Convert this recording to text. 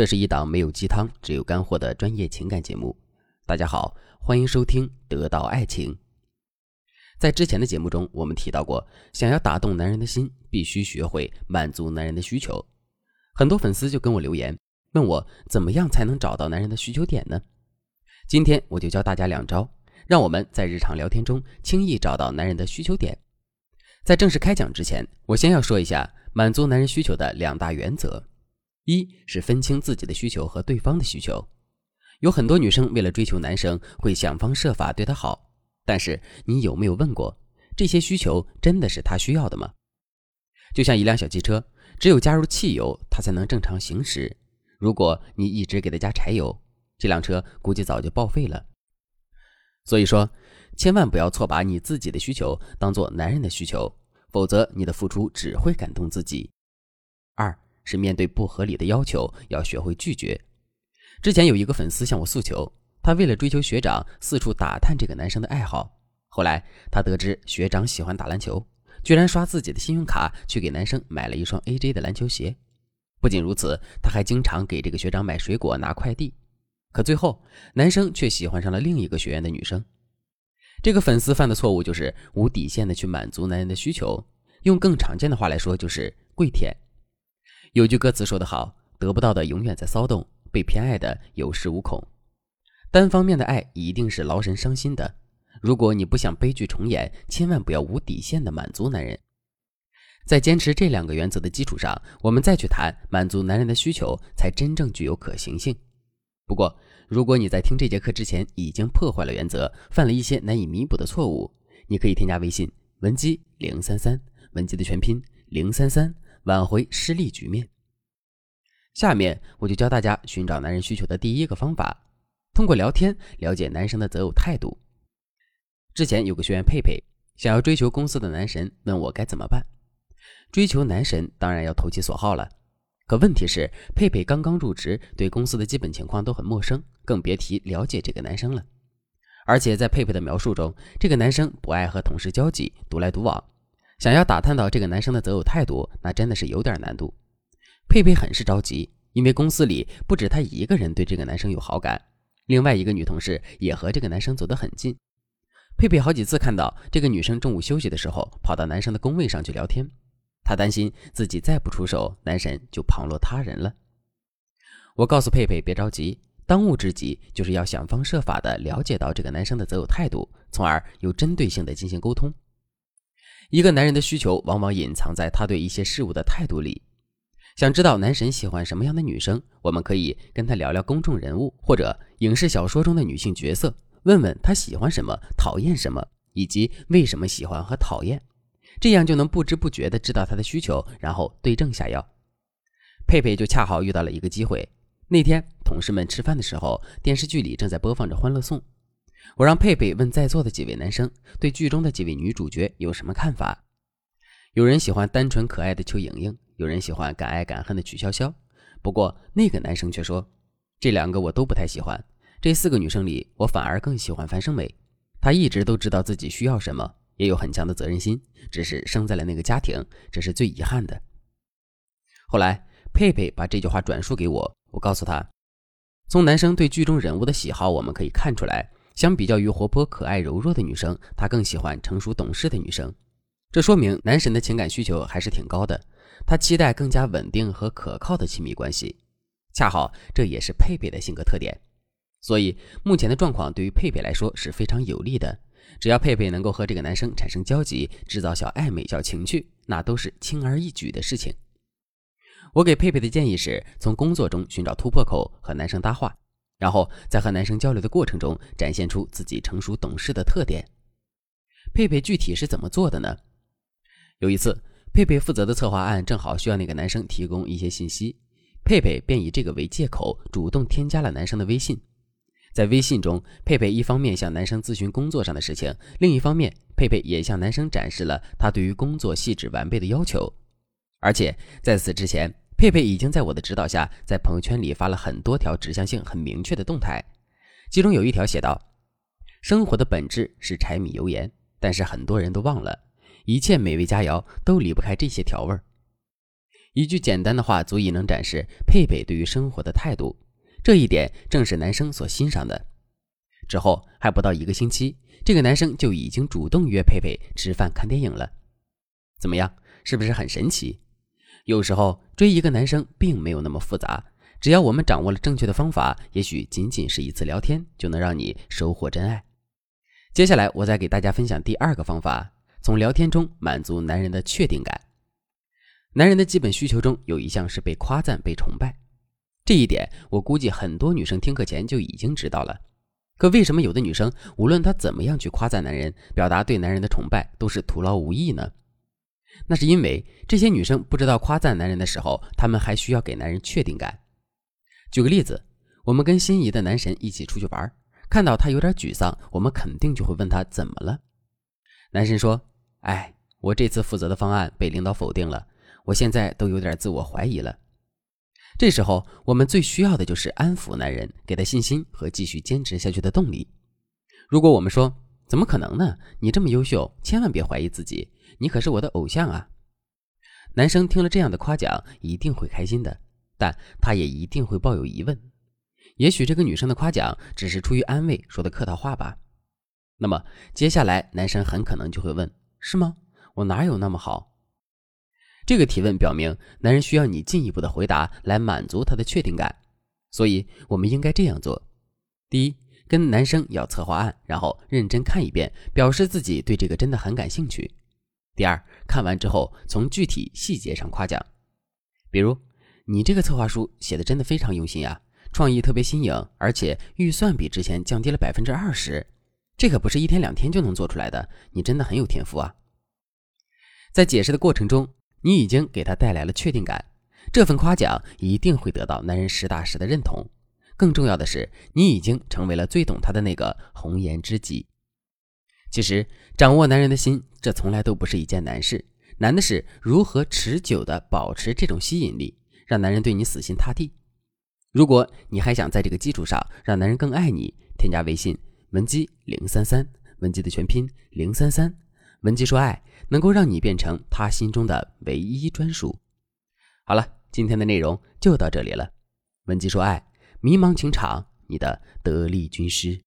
这是一档没有鸡汤，只有干货的专业情感节目。大家好，欢迎收听《得到爱情》。在之前的节目中，我们提到过，想要打动男人的心，必须学会满足男人的需求。很多粉丝就跟我留言，问我怎么样才能找到男人的需求点呢？今天我就教大家两招，让我们在日常聊天中轻易找到男人的需求点。在正式开讲之前，我先要说一下满足男人需求的两大原则。一是分清自己的需求和对方的需求，有很多女生为了追求男生会想方设法对他好，但是你有没有问过，这些需求真的是他需要的吗？就像一辆小汽车，只有加入汽油，它才能正常行驶。如果你一直给他加柴油，这辆车估计早就报废了。所以说，千万不要错把你自己的需求当做男人的需求，否则你的付出只会感动自己。二。是面对不合理的要求，要学会拒绝。之前有一个粉丝向我诉求，他为了追求学长，四处打探这个男生的爱好。后来他得知学长喜欢打篮球，居然刷自己的信用卡去给男生买了一双 AJ 的篮球鞋。不仅如此，他还经常给这个学长买水果、拿快递。可最后，男生却喜欢上了另一个学院的女生。这个粉丝犯的错误就是无底线的去满足男人的需求，用更常见的话来说，就是跪舔。有句歌词说得好：“得不到的永远在骚动，被偏爱的有恃无恐。”单方面的爱一定是劳神伤心的。如果你不想悲剧重演，千万不要无底线的满足男人。在坚持这两个原则的基础上，我们再去谈满足男人的需求，才真正具有可行性。不过，如果你在听这节课之前已经破坏了原则，犯了一些难以弥补的错误，你可以添加微信文姬零三三，文姬的全拼零三三。挽回失利局面。下面我就教大家寻找男人需求的第一个方法：通过聊天了解男生的择偶态度。之前有个学员佩佩想要追求公司的男神，问我该怎么办。追求男神当然要投其所好了，可问题是佩佩刚刚入职，对公司的基本情况都很陌生，更别提了解这个男生了。而且在佩佩的描述中，这个男生不爱和同事交际，独来独往。想要打探到这个男生的择偶态度，那真的是有点难度。佩佩很是着急，因为公司里不止她一个人对这个男生有好感，另外一个女同事也和这个男生走得很近。佩佩好几次看到这个女生中午休息的时候跑到男生的工位上去聊天，她担心自己再不出手，男神就旁落他人了。我告诉佩佩别着急，当务之急就是要想方设法的了解到这个男生的择偶态度，从而有针对性的进行沟通。一个男人的需求往往隐藏在他对一些事物的态度里。想知道男神喜欢什么样的女生，我们可以跟他聊聊公众人物或者影视小说中的女性角色，问问他喜欢什么、讨厌什么，以及为什么喜欢和讨厌，这样就能不知不觉地知道他的需求，然后对症下药。佩佩就恰好遇到了一个机会。那天同事们吃饭的时候，电视剧里正在播放着《欢乐颂》。我让佩佩问在座的几位男生对剧中的几位女主角有什么看法。有人喜欢单纯可爱的邱莹莹，有人喜欢敢爱敢恨的曲筱绡。不过那个男生却说，这两个我都不太喜欢。这四个女生里，我反而更喜欢樊胜美。她一直都知道自己需要什么，也有很强的责任心，只是生在了那个家庭，这是最遗憾的。后来佩佩把这句话转述给我，我告诉他，从男生对剧中人物的喜好，我们可以看出来。相比较于活泼可爱柔弱的女生，他更喜欢成熟懂事的女生。这说明男神的情感需求还是挺高的，他期待更加稳定和可靠的亲密关系。恰好这也是佩佩的性格特点，所以目前的状况对于佩佩来说是非常有利的。只要佩佩能够和这个男生产生交集，制造小暧昧、小情趣，那都是轻而易举的事情。我给佩佩的建议是从工作中寻找突破口，和男生搭话。然后在和男生交流的过程中，展现出自己成熟懂事的特点。佩佩具体是怎么做的呢？有一次，佩佩负责的策划案正好需要那个男生提供一些信息，佩佩便以这个为借口，主动添加了男生的微信。在微信中，佩佩一方面向男生咨询工作上的事情，另一方面，佩佩也向男生展示了他对于工作细致完备的要求。而且在此之前。佩佩已经在我的指导下，在朋友圈里发了很多条指向性很明确的动态，其中有一条写道：“生活的本质是柴米油盐，但是很多人都忘了，一切美味佳肴都离不开这些调味儿。”一句简单的话足以能展示佩佩对于生活的态度，这一点正是男生所欣赏的。之后还不到一个星期，这个男生就已经主动约佩佩吃饭看电影了。怎么样，是不是很神奇？有时候追一个男生并没有那么复杂，只要我们掌握了正确的方法，也许仅仅是一次聊天就能让你收获真爱。接下来我再给大家分享第二个方法，从聊天中满足男人的确定感。男人的基本需求中有一项是被夸赞、被崇拜，这一点我估计很多女生听课前就已经知道了。可为什么有的女生无论她怎么样去夸赞男人，表达对男人的崇拜，都是徒劳无益呢？那是因为这些女生不知道夸赞男人的时候，她们还需要给男人确定感。举个例子，我们跟心仪的男神一起出去玩，看到他有点沮丧，我们肯定就会问他怎么了。男神说：“哎，我这次负责的方案被领导否定了。”我现在都有点自我怀疑了。这时候，我们最需要的就是安抚男人，给他信心和继续坚持下去的动力。如果我们说“怎么可能呢？你这么优秀，千万别怀疑自己，你可是我的偶像啊！”男生听了这样的夸奖，一定会开心的，但他也一定会抱有疑问。也许这个女生的夸奖只是出于安慰说的客套话吧。那么接下来，男生很可能就会问：“是吗？我哪有那么好？”这个提问表明，男人需要你进一步的回答来满足他的确定感，所以我们应该这样做：第一，跟男生要策划案，然后认真看一遍，表示自己对这个真的很感兴趣；第二，看完之后从具体细节上夸奖，比如你这个策划书写的真的非常用心啊，创意特别新颖，而且预算比之前降低了百分之二十，这可不是一天两天就能做出来的，你真的很有天赋啊！在解释的过程中。你已经给他带来了确定感，这份夸奖一定会得到男人实打实的认同。更重要的是，你已经成为了最懂他的那个红颜知己。其实，掌握男人的心，这从来都不是一件难事，难的是如何持久的保持这种吸引力，让男人对你死心塌地。如果你还想在这个基础上让男人更爱你，添加微信文姬零三三，文姬的全拼零三三。文姬说：“爱能够让你变成他心中的唯一专属。”好了，今天的内容就到这里了。文姬说：“爱，迷茫情场，你的得力军师。”